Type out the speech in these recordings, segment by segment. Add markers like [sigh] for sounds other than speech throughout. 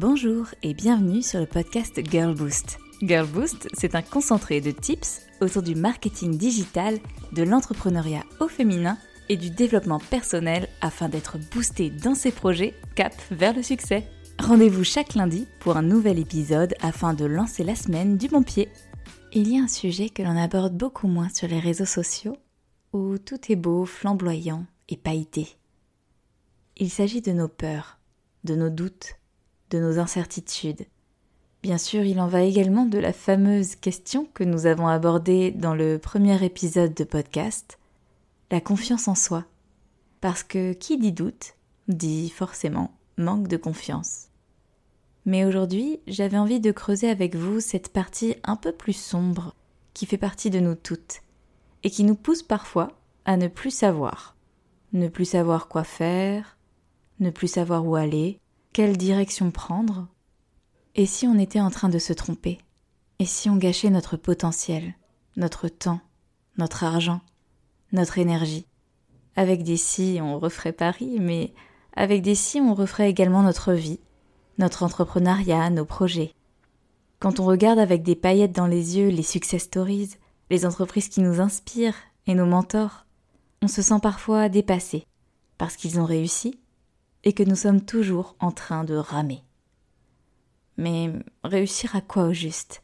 Bonjour et bienvenue sur le podcast Girl Boost. Girl Boost, c'est un concentré de tips autour du marketing digital, de l'entrepreneuriat au féminin et du développement personnel afin d'être boosté dans ses projets cap vers le succès. Rendez-vous chaque lundi pour un nouvel épisode afin de lancer la semaine du bon pied. Il y a un sujet que l'on aborde beaucoup moins sur les réseaux sociaux où tout est beau, flamboyant et pailleté. Il s'agit de nos peurs, de nos doutes, de nos incertitudes. Bien sûr, il en va également de la fameuse question que nous avons abordée dans le premier épisode de podcast, la confiance en soi. Parce que qui dit doute dit forcément manque de confiance. Mais aujourd'hui, j'avais envie de creuser avec vous cette partie un peu plus sombre qui fait partie de nous toutes et qui nous pousse parfois à ne plus savoir. Ne plus savoir quoi faire, ne plus savoir où aller, quelle direction prendre? Et si on était en train de se tromper? Et si on gâchait notre potentiel, notre temps, notre argent, notre énergie? Avec des si, on referait Paris, mais avec des si, on referait également notre vie, notre entrepreneuriat, nos projets. Quand on regarde avec des paillettes dans les yeux les success stories, les entreprises qui nous inspirent et nos mentors, on se sent parfois dépassé parce qu'ils ont réussi et que nous sommes toujours en train de ramer. Mais réussir à quoi au juste?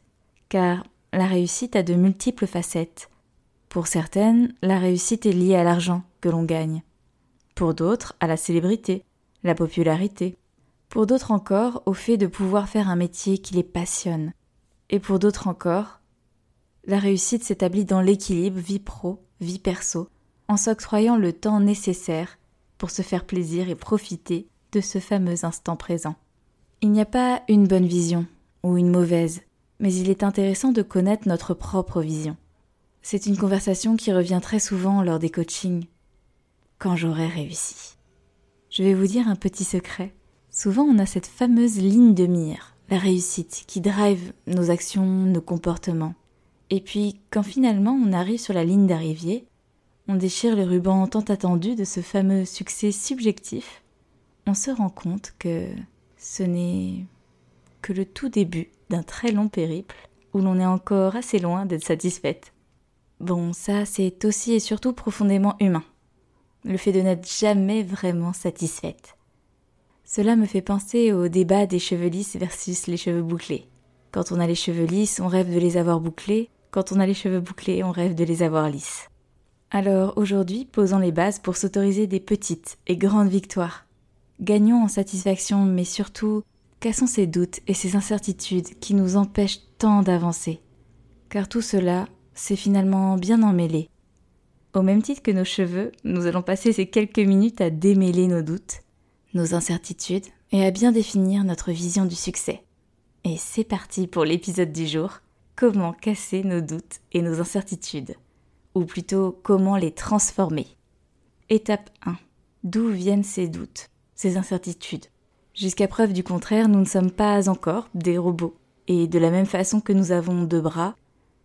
Car la réussite a de multiples facettes. Pour certaines, la réussite est liée à l'argent que l'on gagne. Pour d'autres, à la célébrité, la popularité. Pour d'autres encore, au fait de pouvoir faire un métier qui les passionne. Et pour d'autres encore, la réussite s'établit dans l'équilibre vie pro, vie perso, en s'octroyant le temps nécessaire pour se faire plaisir et profiter de ce fameux instant présent. Il n'y a pas une bonne vision ou une mauvaise, mais il est intéressant de connaître notre propre vision. C'est une conversation qui revient très souvent lors des coachings. Quand j'aurai réussi. Je vais vous dire un petit secret. Souvent on a cette fameuse ligne de mire, la réussite, qui drive nos actions, nos comportements. Et puis, quand finalement on arrive sur la ligne d'arrivée, on déchire le ruban tant attendu de ce fameux succès subjectif, on se rend compte que ce n'est que le tout début d'un très long périple où l'on est encore assez loin d'être satisfaite. Bon, ça c'est aussi et surtout profondément humain, le fait de n'être jamais vraiment satisfaite. Cela me fait penser au débat des cheveux lisses versus les cheveux bouclés. Quand on a les cheveux lisses, on rêve de les avoir bouclés, quand on a les cheveux bouclés, on rêve de les avoir lisses. Alors aujourd'hui, posons les bases pour s'autoriser des petites et grandes victoires. Gagnons en satisfaction, mais surtout, cassons ces doutes et ces incertitudes qui nous empêchent tant d'avancer. Car tout cela, c'est finalement bien emmêlé. Au même titre que nos cheveux, nous allons passer ces quelques minutes à démêler nos doutes, nos incertitudes et à bien définir notre vision du succès. Et c'est parti pour l'épisode du jour, comment casser nos doutes et nos incertitudes? Ou plutôt comment les transformer. Étape 1. D'où viennent ces doutes, ces incertitudes? Jusqu'à preuve du contraire, nous ne sommes pas encore des robots. Et de la même façon que nous avons deux bras,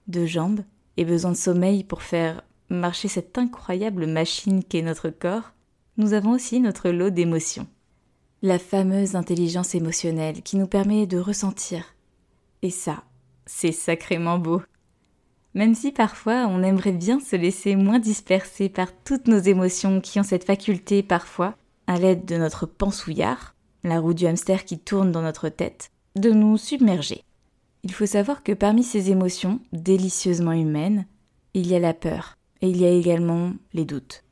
deux jambes et besoin de sommeil pour faire marcher cette incroyable machine qu'est notre corps, nous avons aussi notre lot d'émotions. La fameuse intelligence émotionnelle qui nous permet de ressentir. Et ça, c'est sacrément beau même si parfois on aimerait bien se laisser moins disperser par toutes nos émotions qui ont cette faculté parfois, à l'aide de notre pensouillard, la roue du hamster qui tourne dans notre tête, de nous submerger. Il faut savoir que parmi ces émotions délicieusement humaines, il y a la peur, et il y a également les doutes,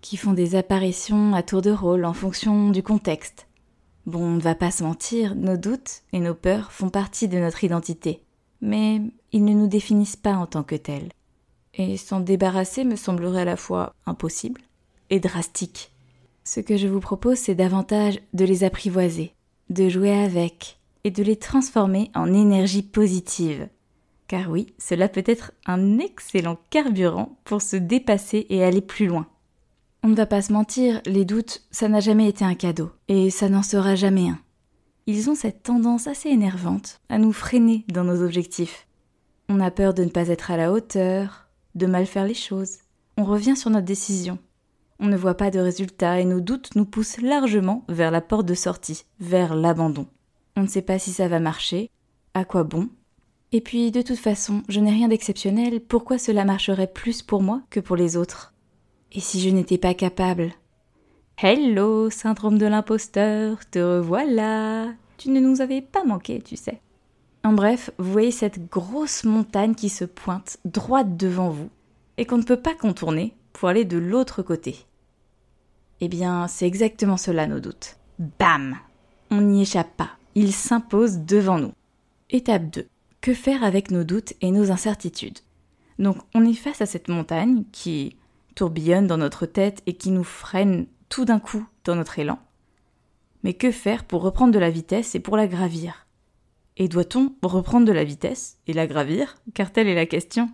qui font des apparitions à tour de rôle en fonction du contexte. Bon, on ne va pas se mentir, nos doutes et nos peurs font partie de notre identité mais ils ne nous définissent pas en tant que tels. Et s'en débarrasser me semblerait à la fois impossible et drastique. Ce que je vous propose, c'est davantage de les apprivoiser, de jouer avec et de les transformer en énergie positive. Car oui, cela peut être un excellent carburant pour se dépasser et aller plus loin. On ne va pas se mentir, les doutes, ça n'a jamais été un cadeau, et ça n'en sera jamais un ils ont cette tendance assez énervante à nous freiner dans nos objectifs. On a peur de ne pas être à la hauteur, de mal faire les choses. On revient sur notre décision. On ne voit pas de résultat et nos doutes nous poussent largement vers la porte de sortie, vers l'abandon. On ne sait pas si ça va marcher. À quoi bon Et puis, de toute façon, je n'ai rien d'exceptionnel. Pourquoi cela marcherait plus pour moi que pour les autres? Et si je n'étais pas capable? Hello, syndrome de l'imposteur, te revoilà. Tu ne nous avais pas manqué, tu sais. En bref, vous voyez cette grosse montagne qui se pointe droite devant vous et qu'on ne peut pas contourner pour aller de l'autre côté. Eh bien, c'est exactement cela nos doutes. Bam On n'y échappe pas. Ils s'imposent devant nous. Étape 2. Que faire avec nos doutes et nos incertitudes? Donc, on est face à cette montagne qui tourbillonne dans notre tête et qui nous freine tout d'un coup dans notre élan. Mais que faire pour reprendre de la vitesse et pour la gravir? Et doit-on reprendre de la vitesse et la gravir? Car telle est la question.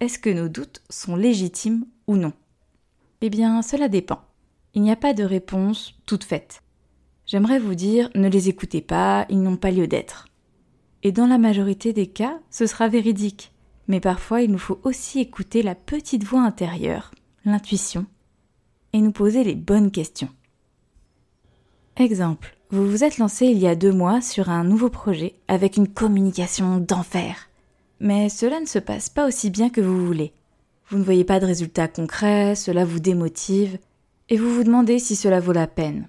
Est-ce que nos doutes sont légitimes ou non? Eh bien, cela dépend. Il n'y a pas de réponse toute faite. J'aimerais vous dire, ne les écoutez pas, ils n'ont pas lieu d'être. Et dans la majorité des cas, ce sera véridique. Mais parfois, il nous faut aussi écouter la petite voix intérieure, l'intuition, et nous poser les bonnes questions. Exemple, vous vous êtes lancé il y a deux mois sur un nouveau projet avec une communication d'enfer. Mais cela ne se passe pas aussi bien que vous voulez. Vous ne voyez pas de résultats concrets, cela vous démotive, et vous vous demandez si cela vaut la peine.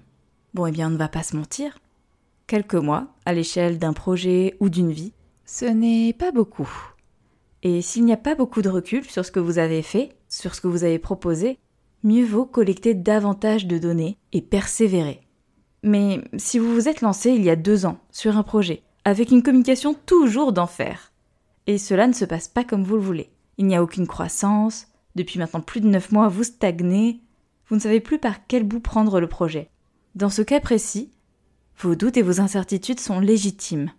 Bon, eh bien, on ne va pas se mentir. Quelques mois, à l'échelle d'un projet ou d'une vie, ce n'est pas beaucoup. Et s'il n'y a pas beaucoup de recul sur ce que vous avez fait, sur ce que vous avez proposé, mieux vaut collecter davantage de données et persévérer. Mais si vous vous êtes lancé il y a deux ans sur un projet, avec une communication toujours d'enfer, et cela ne se passe pas comme vous le voulez, il n'y a aucune croissance, depuis maintenant plus de neuf mois vous stagnez, vous ne savez plus par quel bout prendre le projet. Dans ce cas précis, vos doutes et vos incertitudes sont légitimes.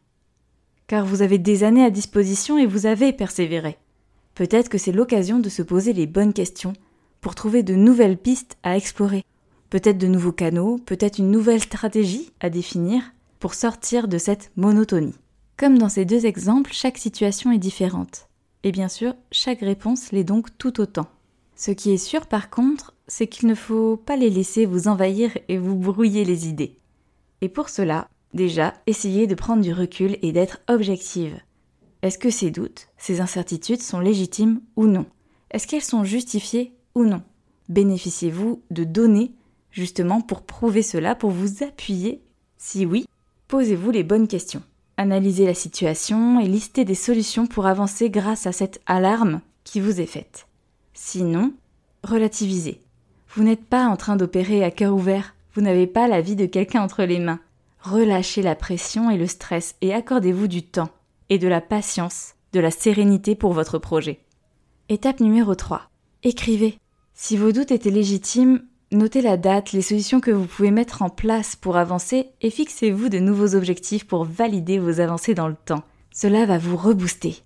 Car vous avez des années à disposition et vous avez persévéré. Peut-être que c'est l'occasion de se poser les bonnes questions pour trouver de nouvelles pistes à explorer, peut-être de nouveaux canaux, peut-être une nouvelle stratégie à définir pour sortir de cette monotonie. Comme dans ces deux exemples, chaque situation est différente. Et bien sûr, chaque réponse l'est donc tout autant. Ce qui est sûr par contre, c'est qu'il ne faut pas les laisser vous envahir et vous brouiller les idées. Et pour cela, déjà, essayez de prendre du recul et d'être objective. Est-ce que ces doutes, ces incertitudes sont légitimes ou non? Est-ce qu'elles sont justifiées ou non Bénéficiez-vous de données justement pour prouver cela, pour vous appuyer Si oui, posez-vous les bonnes questions. Analysez la situation et listez des solutions pour avancer grâce à cette alarme qui vous est faite. Sinon, relativisez. Vous n'êtes pas en train d'opérer à cœur ouvert, vous n'avez pas la vie de quelqu'un entre les mains. Relâchez la pression et le stress et accordez-vous du temps et de la patience, de la sérénité pour votre projet. Étape numéro 3. Écrivez. Si vos doutes étaient légitimes, notez la date, les solutions que vous pouvez mettre en place pour avancer et fixez-vous de nouveaux objectifs pour valider vos avancées dans le temps. Cela va vous rebooster.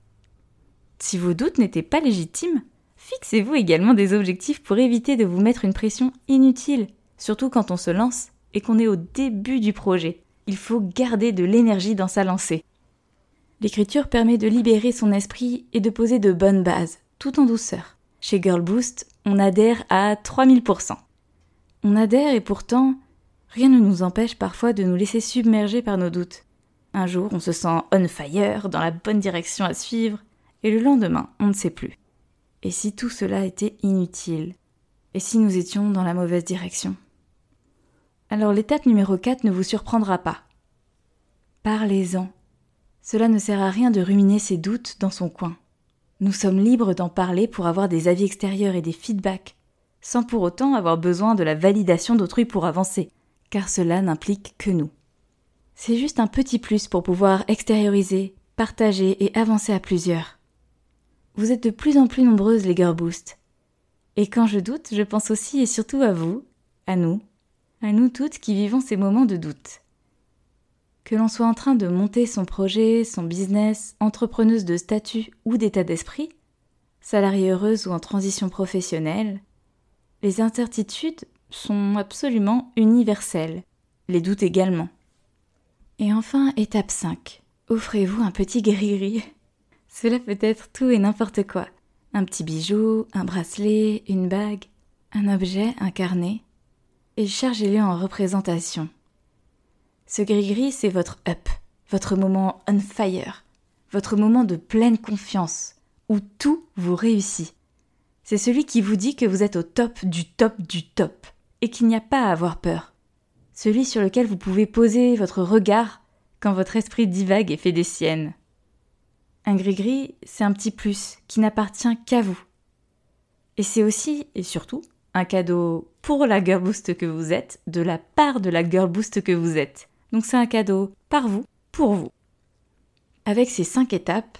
Si vos doutes n'étaient pas légitimes, fixez-vous également des objectifs pour éviter de vous mettre une pression inutile, surtout quand on se lance et qu'on est au début du projet. Il faut garder de l'énergie dans sa lancée. L'écriture permet de libérer son esprit et de poser de bonnes bases, tout en douceur. Chez Girl Boost, on adhère à 3000%. On adhère et pourtant, rien ne nous empêche parfois de nous laisser submerger par nos doutes. Un jour, on se sent on fire, dans la bonne direction à suivre, et le lendemain, on ne sait plus. Et si tout cela était inutile? Et si nous étions dans la mauvaise direction? Alors l'étape numéro 4 ne vous surprendra pas. Parlez-en. Cela ne sert à rien de ruminer ses doutes dans son coin. Nous sommes libres d'en parler pour avoir des avis extérieurs et des feedbacks, sans pour autant avoir besoin de la validation d'autrui pour avancer, car cela n'implique que nous. C'est juste un petit plus pour pouvoir extérioriser, partager et avancer à plusieurs. Vous êtes de plus en plus nombreuses les Girl Boost. Et quand je doute, je pense aussi et surtout à vous, à nous, à nous toutes qui vivons ces moments de doute. Que l'on soit en train de monter son projet, son business, entrepreneuse de statut ou d'état d'esprit, salariée heureuse ou en transition professionnelle, les incertitudes sont absolument universelles, les doutes également. Et enfin, étape 5. Offrez-vous un petit gris [laughs] Cela peut être tout et n'importe quoi. Un petit bijou, un bracelet, une bague, un objet, un carnet. Et chargez-le en représentation. Ce gris-gris, c'est votre up, votre moment on fire, votre moment de pleine confiance, où tout vous réussit. C'est celui qui vous dit que vous êtes au top du top du top, et qu'il n'y a pas à avoir peur. Celui sur lequel vous pouvez poser votre regard quand votre esprit divague et fait des siennes. Un gris-gris, c'est un petit plus qui n'appartient qu'à vous. Et c'est aussi, et surtout, un cadeau pour la girl boost que vous êtes, de la part de la girl boost que vous êtes. Donc c'est un cadeau par vous, pour vous. Avec ces cinq étapes,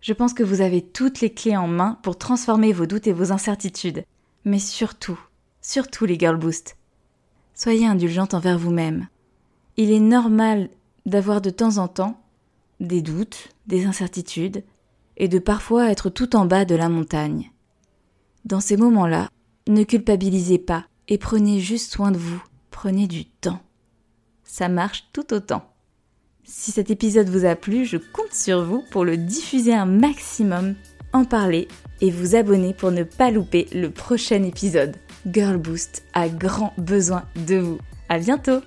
je pense que vous avez toutes les clés en main pour transformer vos doutes et vos incertitudes. Mais surtout, surtout les girl boost, soyez indulgente envers vous-même. Il est normal d'avoir de temps en temps des doutes, des incertitudes, et de parfois être tout en bas de la montagne. Dans ces moments-là, ne culpabilisez pas et prenez juste soin de vous, prenez du temps. Ça marche tout autant. Si cet épisode vous a plu, je compte sur vous pour le diffuser un maximum, en parler et vous abonner pour ne pas louper le prochain épisode. Girl Boost a grand besoin de vous. À bientôt!